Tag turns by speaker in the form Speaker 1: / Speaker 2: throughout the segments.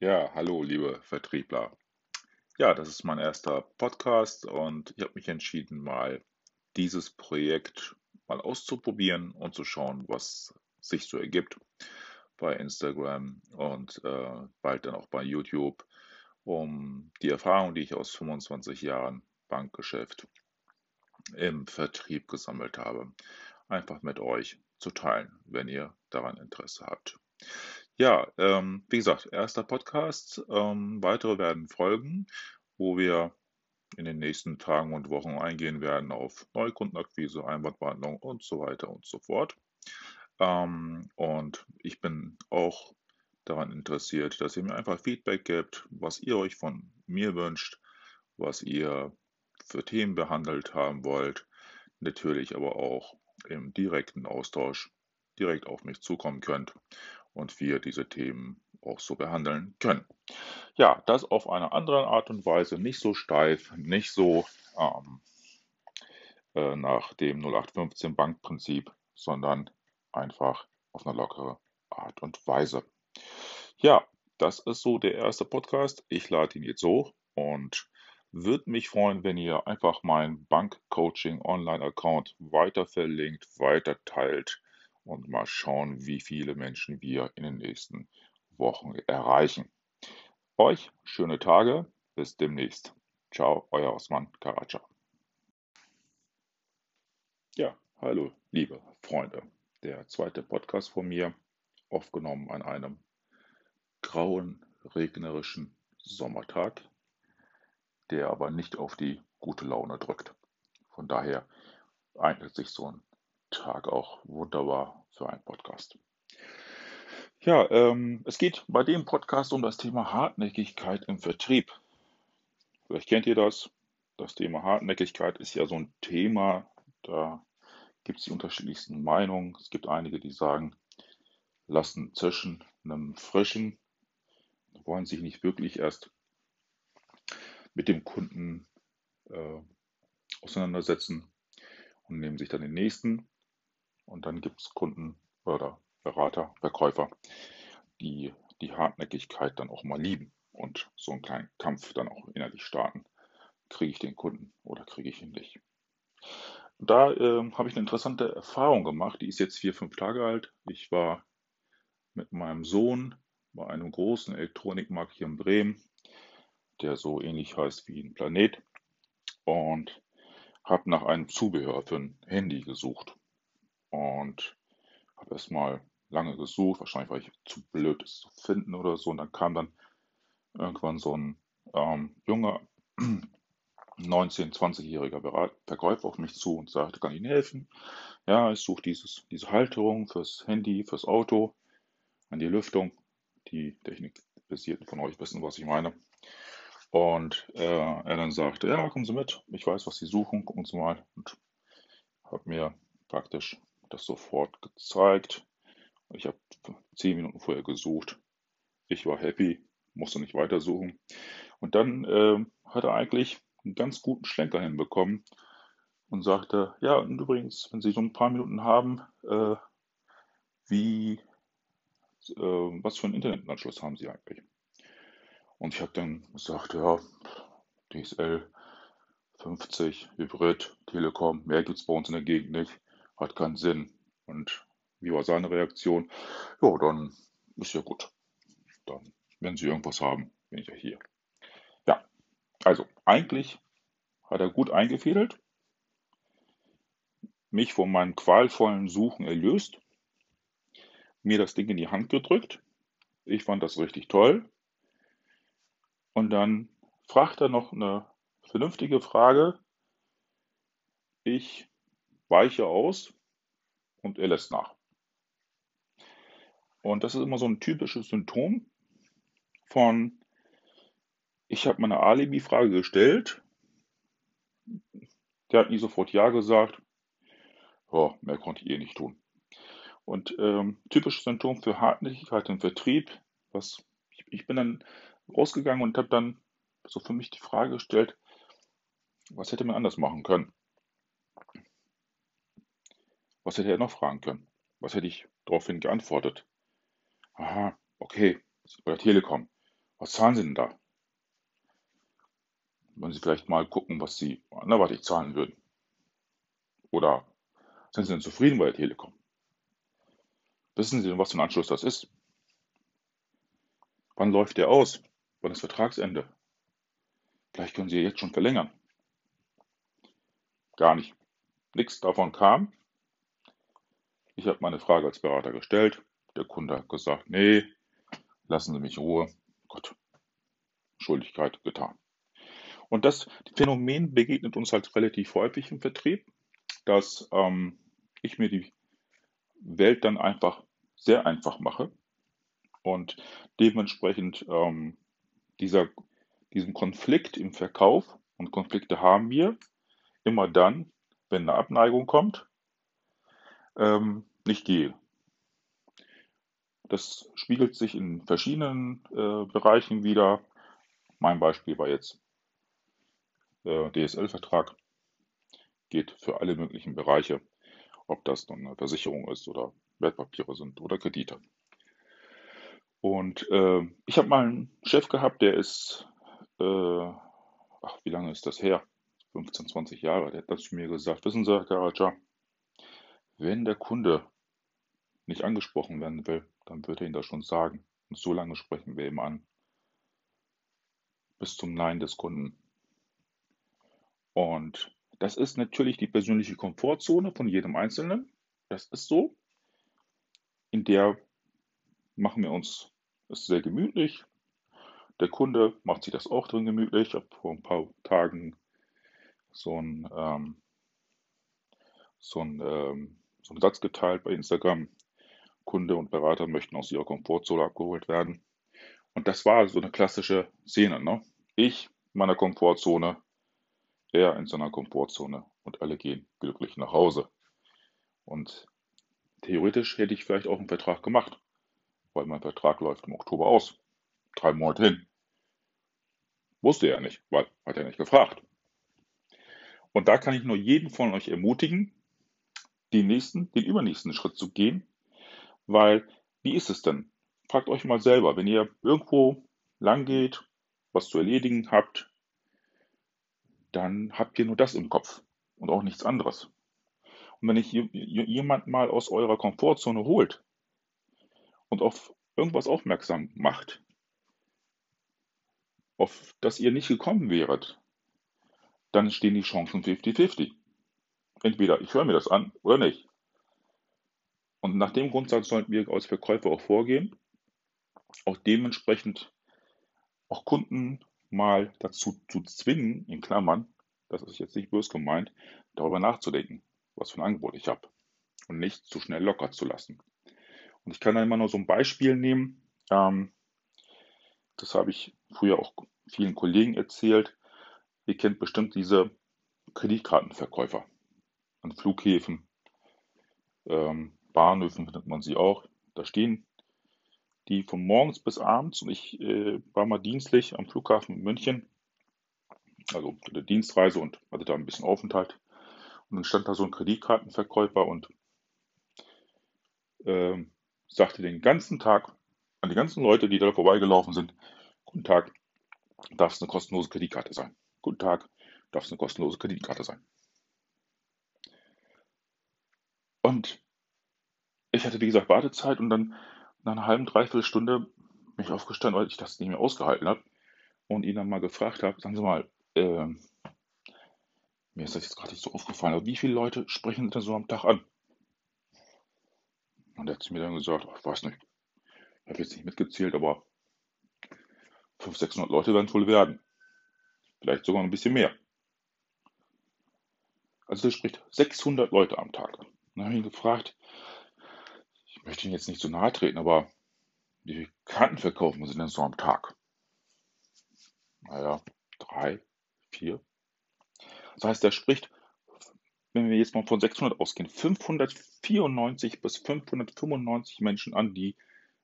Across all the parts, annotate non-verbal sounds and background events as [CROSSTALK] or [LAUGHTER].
Speaker 1: Ja, hallo, liebe Vertriebler. Ja, das ist mein erster Podcast und ich habe mich entschieden, mal dieses Projekt mal auszuprobieren und zu schauen, was sich so ergibt bei Instagram und äh, bald dann auch bei YouTube, um die Erfahrung, die ich aus 25 Jahren Bankgeschäft im Vertrieb gesammelt habe, einfach mit euch zu teilen, wenn ihr daran Interesse habt. Ja, ähm, wie gesagt, erster Podcast. Ähm, weitere werden folgen, wo wir in den nächsten Tagen und Wochen eingehen werden auf Neukundenakquise, Einwandbehandlung und so weiter und so fort. Ähm, und ich bin auch daran interessiert, dass ihr mir einfach Feedback gebt, was ihr euch von mir wünscht, was ihr für Themen behandelt haben wollt. Natürlich aber auch im direkten Austausch direkt auf mich zukommen könnt und wir diese Themen auch so behandeln können. Ja, das auf eine andere Art und Weise, nicht so steif, nicht so ähm, äh, nach dem 0815 Bankprinzip, sondern einfach auf eine lockere Art und Weise. Ja, das ist so der erste Podcast. Ich lade ihn jetzt hoch und würde mich freuen, wenn ihr einfach meinen Bankcoaching Online-Account weiter verlinkt, weiter teilt und mal schauen, wie viele Menschen wir in den nächsten Wochen erreichen. Euch schöne Tage, bis demnächst. Ciao, euer Osman Karaca. Ja, hallo, liebe Freunde. Der zweite Podcast von mir, aufgenommen an einem grauen, regnerischen Sommertag, der aber nicht auf die gute Laune drückt. Von daher eignet sich so ein Tag auch wunderbar für einen Podcast. Ja, ähm, es geht bei dem Podcast um das Thema Hartnäckigkeit im Vertrieb. Vielleicht kennt ihr das. Das Thema Hartnäckigkeit ist ja so ein Thema, da gibt es die unterschiedlichsten Meinungen. Es gibt einige, die sagen, lassen zwischen einem frischen, wollen sich nicht wirklich erst mit dem Kunden äh, auseinandersetzen und nehmen sich dann den nächsten. Und dann gibt es Kunden oder Berater, Verkäufer, die die Hartnäckigkeit dann auch mal lieben und so einen kleinen Kampf dann auch innerlich starten. Kriege ich den Kunden oder kriege ich ihn nicht? Da äh, habe ich eine interessante Erfahrung gemacht. Die ist jetzt vier, fünf Tage alt. Ich war mit meinem Sohn bei einem großen Elektronikmarkt hier in Bremen, der so ähnlich heißt wie ein Planet, und habe nach einem Zubehör für ein Handy gesucht und habe erstmal lange gesucht. Wahrscheinlich war ich zu blöd, es zu finden oder so. Und dann kam dann irgendwann so ein ähm, junger [CLEARS THROAT] 19-, 20-jähriger Verkäufer auf mich zu und sagte, kann ich Ihnen helfen? Ja, ich suche dieses, diese Halterung fürs Handy, fürs Auto, an die Lüftung. Die Technikbasierten von euch wissen, was ich meine. Und äh, er dann sagte, ja, kommen Sie mit, ich weiß, was Sie suchen, gucken Sie mal. Und habe mir praktisch das sofort gezeigt. Ich habe zehn Minuten vorher gesucht. Ich war happy, musste nicht weitersuchen. Und dann äh, hat er eigentlich einen ganz guten Schlenker hinbekommen und sagte, ja, und übrigens, wenn Sie so ein paar Minuten haben, äh, wie, äh, was für einen Internetanschluss haben Sie eigentlich? Und ich habe dann gesagt, ja, DSL 50, Hybrid, Telekom, mehr gibt es bei uns in der Gegend nicht hat keinen Sinn. Und wie war seine Reaktion? Ja, dann ist ja gut. Dann, wenn Sie irgendwas haben, bin ich ja hier. Ja, also eigentlich hat er gut eingefädelt, mich von meinem qualvollen Suchen erlöst, mir das Ding in die Hand gedrückt. Ich fand das richtig toll. Und dann fragt er noch eine vernünftige Frage. Ich weiche aus und er lässt nach. Und das ist immer so ein typisches Symptom von, ich habe meine Alibi-Frage gestellt, der hat nie sofort Ja gesagt, oh, mehr konnte ich eh nicht tun. Und ähm, typisches Symptom für Hartnäckigkeit im Vertrieb, was ich, ich bin dann rausgegangen und habe dann so für mich die Frage gestellt, was hätte man anders machen können? Was hätte er noch fragen können? Was hätte ich daraufhin geantwortet? Aha, okay, bei der Telekom. Was zahlen Sie denn da? Wenn Sie vielleicht mal gucken, was Sie anderweitig zahlen würden. Oder sind Sie denn zufrieden bei der Telekom? Wissen Sie denn, was für ein Anschluss das ist? Wann läuft der aus? Wann ist Vertragsende? Vielleicht können Sie jetzt schon verlängern. Gar nicht. Nichts davon kam. Ich habe meine Frage als Berater gestellt. Der Kunde hat gesagt, nee, lassen Sie mich Ruhe. Gott, Schuldigkeit getan. Und das Phänomen begegnet uns halt relativ häufig im Vertrieb, dass ähm, ich mir die Welt dann einfach sehr einfach mache und dementsprechend ähm, dieser, diesen Konflikt im Verkauf und Konflikte haben wir immer dann, wenn eine Abneigung kommt, ähm, nicht gehe. Das spiegelt sich in verschiedenen äh, Bereichen wieder. Mein Beispiel war jetzt äh, DSL-Vertrag. Geht für alle möglichen Bereiche, ob das dann eine Versicherung ist oder Wertpapiere sind oder Kredite. Und äh, ich habe mal einen Chef gehabt, der ist, äh, ach, wie lange ist das her? 15, 20 Jahre. Der hat das zu mir gesagt. Wissen Sie, Herr Karaja, wenn der Kunde nicht angesprochen werden will, dann wird er Ihnen das schon sagen. Und so lange sprechen wir ihm an. Bis zum Nein des Kunden. Und das ist natürlich die persönliche Komfortzone von jedem Einzelnen. Das ist so. In der machen wir uns es sehr gemütlich. Der Kunde macht sich das auch drin gemütlich. Ich habe vor ein paar Tagen so einen, ähm, so, einen, ähm, einen Satz geteilt bei Instagram. Kunde und Berater möchten aus ihrer Komfortzone abgeholt werden. Und das war so eine klassische Szene. Ne? Ich in meiner Komfortzone, er in seiner Komfortzone und alle gehen glücklich nach Hause. Und theoretisch hätte ich vielleicht auch einen Vertrag gemacht weil mein Vertrag läuft im Oktober aus. Drei Monate hin. Wusste er nicht, weil hat er nicht gefragt. Und da kann ich nur jeden von euch ermutigen, den nächsten, den übernächsten Schritt zu gehen, weil wie ist es denn? Fragt euch mal selber, wenn ihr irgendwo lang geht, was zu erledigen habt, dann habt ihr nur das im Kopf und auch nichts anderes. Und wenn ich jemand mal aus eurer Komfortzone holt, und auf irgendwas aufmerksam macht, auf das ihr nicht gekommen wäret, dann stehen die Chancen 50-50. Entweder ich höre mir das an oder nicht. Und nach dem Grundsatz sollten wir als Verkäufer auch vorgehen, auch dementsprechend auch Kunden mal dazu zu zwingen, in Klammern, das ist jetzt nicht bös gemeint, darüber nachzudenken, was für ein Angebot ich habe und nicht zu schnell locker zu lassen. Und ich kann da immer nur so ein Beispiel nehmen. Ähm, das habe ich früher auch vielen Kollegen erzählt. Ihr kennt bestimmt diese Kreditkartenverkäufer an Flughäfen, ähm, Bahnhöfen findet man sie auch. Da stehen die von morgens bis abends und ich äh, war mal dienstlich am Flughafen in München, also eine Dienstreise und hatte da ein bisschen Aufenthalt. Und dann stand da so ein Kreditkartenverkäufer und ähm, sagte den ganzen Tag an die ganzen Leute, die da vorbeigelaufen sind, Guten Tag, darf es eine kostenlose Kreditkarte sein. Guten Tag, darf es eine kostenlose Kreditkarte sein. Und ich hatte, wie gesagt, Wartezeit und dann nach einer halben, dreiviertel Stunde bin ich aufgestanden, weil ich das nicht mehr ausgehalten habe und ihn dann mal gefragt habe, sagen Sie mal, äh, mir ist das jetzt gerade nicht so aufgefallen, aber wie viele Leute sprechen denn so am Tag an? Und er hat mir dann gesagt, ich weiß nicht, ich habe jetzt nicht mitgezählt, aber 500, 600 Leute werden es wohl werden. Vielleicht sogar ein bisschen mehr. Also der spricht 600 Leute am Tag. Dann habe ihn gefragt, ich möchte Ihnen jetzt nicht so nahe treten, aber wie viele Karten verkaufen Sie denn so am Tag? Naja, drei, vier. Das heißt, er spricht wenn wir jetzt mal von 600 ausgehen, 594 bis 595 Menschen an, die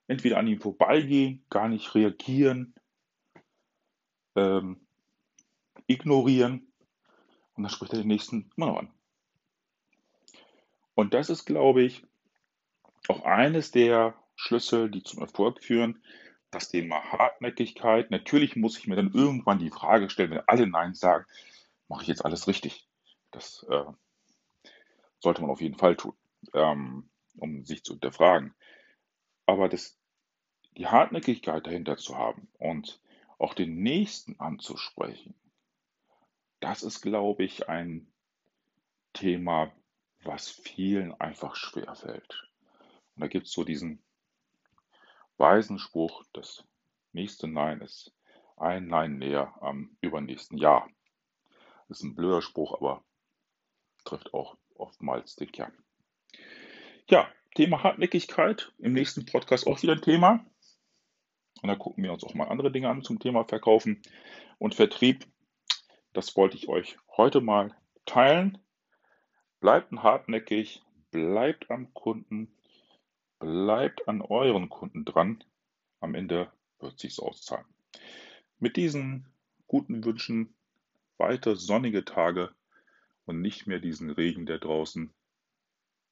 Speaker 1: entweder an ihm vorbeigehen, gar nicht reagieren, ähm, ignorieren und dann spricht er den nächsten immer noch an. Und das ist, glaube ich, auch eines der Schlüssel, die zum Erfolg führen, das Thema Hartnäckigkeit. Natürlich muss ich mir dann irgendwann die Frage stellen, wenn alle Nein sagen, mache ich jetzt alles richtig? Das äh, sollte man auf jeden Fall tun, ähm, um sich zu hinterfragen. Aber das, die Hartnäckigkeit dahinter zu haben und auch den Nächsten anzusprechen, das ist, glaube ich, ein Thema, was vielen einfach schwerfällt. Und da gibt es so diesen weisen Spruch, das nächste Nein ist ein Nein näher am übernächsten Jahr. Das ist ein blöder Spruch, aber trifft auch oftmals den Kern. Ja, Thema Hartnäckigkeit. Im nächsten Podcast auch wieder ein Thema. Und da gucken wir uns auch mal andere Dinge an zum Thema Verkaufen und Vertrieb. Das wollte ich euch heute mal teilen. Bleibt hartnäckig, bleibt am Kunden, bleibt an euren Kunden dran. Am Ende wird sich's auszahlen. Mit diesen guten Wünschen weiter sonnige Tage und nicht mehr diesen Regen, der draußen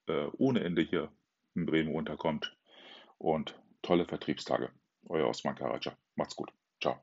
Speaker 1: äh, ohne Ende hier in Bremen runterkommt. Und tolle Vertriebstage. Euer Osman Karaca. Macht's gut. Ciao.